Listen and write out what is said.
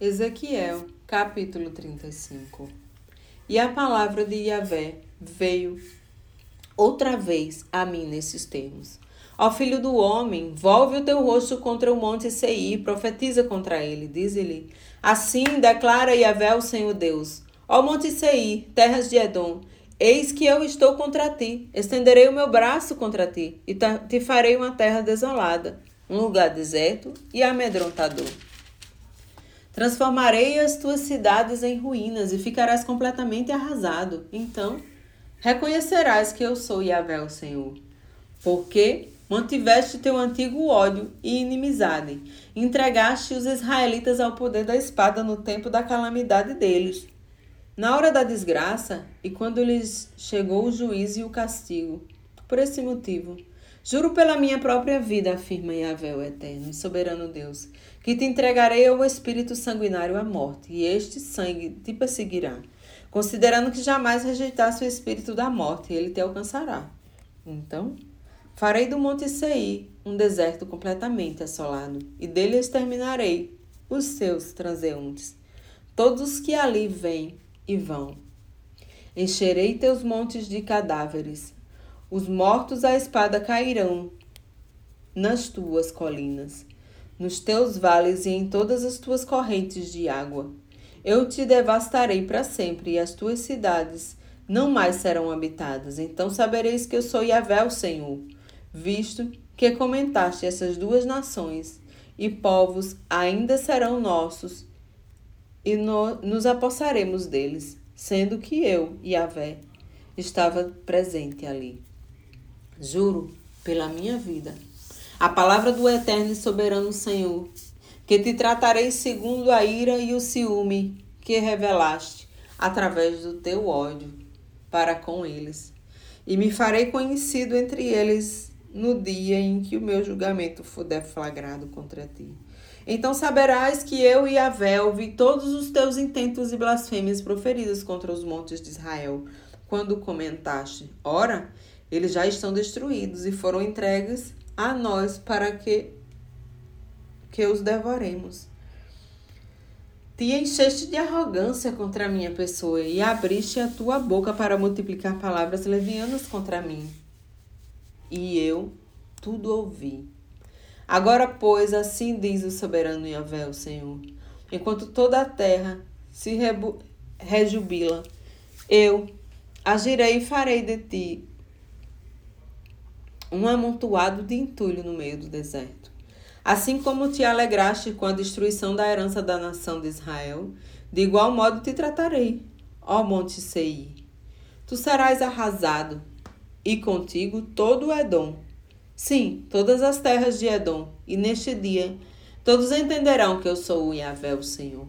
Ezequiel, capítulo 35 E a palavra de Yahvé veio outra vez a mim nesses termos. Ó filho do homem, volve o teu rosto contra o monte Seir, profetiza contra ele, diz-lhe. Assim declara Yahvé o Senhor Deus. Ó monte Seir, terras de Edom, eis que eu estou contra ti, estenderei o meu braço contra ti, e te farei uma terra desolada, um lugar deserto e amedrontador. Transformarei as tuas cidades em ruínas e ficarás completamente arrasado. Então reconhecerás que eu sou Yahvé, o Senhor. Porque mantiveste teu antigo ódio e inimizade, entregaste os israelitas ao poder da espada no tempo da calamidade deles. Na hora da desgraça e quando lhes chegou o juízo e o castigo. Por esse motivo, Juro pela minha própria vida, afirma Yahvé, o eterno e soberano Deus, que te entregarei ao espírito sanguinário à morte, e este sangue te perseguirá, considerando que jamais rejeitasse o espírito da morte, ele te alcançará. Então, farei do monte Seir um deserto completamente assolado, e dele exterminarei os seus transeuntes, todos que ali vêm e vão. Encherei teus montes de cadáveres, os mortos à espada cairão nas tuas colinas, nos teus vales e em todas as tuas correntes de água. Eu te devastarei para sempre, e as tuas cidades não mais serão habitadas. Então sabereis que eu sou Yahvé, o Senhor, visto que comentaste essas duas nações, e povos ainda serão nossos, e no, nos apossaremos deles, sendo que eu, Yahvé, estava presente ali. Juro pela minha vida, a palavra do eterno e soberano Senhor, que te tratarei segundo a ira e o ciúme que revelaste através do teu ódio para com eles, e me farei conhecido entre eles no dia em que o meu julgamento for deflagrado contra ti. Então saberás que eu e Avé ouvi todos os teus intentos e blasfêmias proferidos contra os montes de Israel, quando comentaste: Ora, eles já estão destruídos e foram entregues a nós para que, que os devoremos. Te encheste de arrogância contra a minha pessoa e abriste a tua boca para multiplicar palavras levianas contra mim. E eu tudo ouvi. Agora, pois, assim diz o soberano Yahvé, o Senhor: enquanto toda a terra se rejubila, eu agirei e farei de ti um amontoado de entulho no meio do deserto. Assim como te alegraste com a destruição da herança da nação de Israel, de igual modo te tratarei, ó Monte Seir. Tu serás arrasado, e contigo todo o Edom. Sim, todas as terras de Edom, e neste dia todos entenderão que eu sou o Yahvé, o Senhor.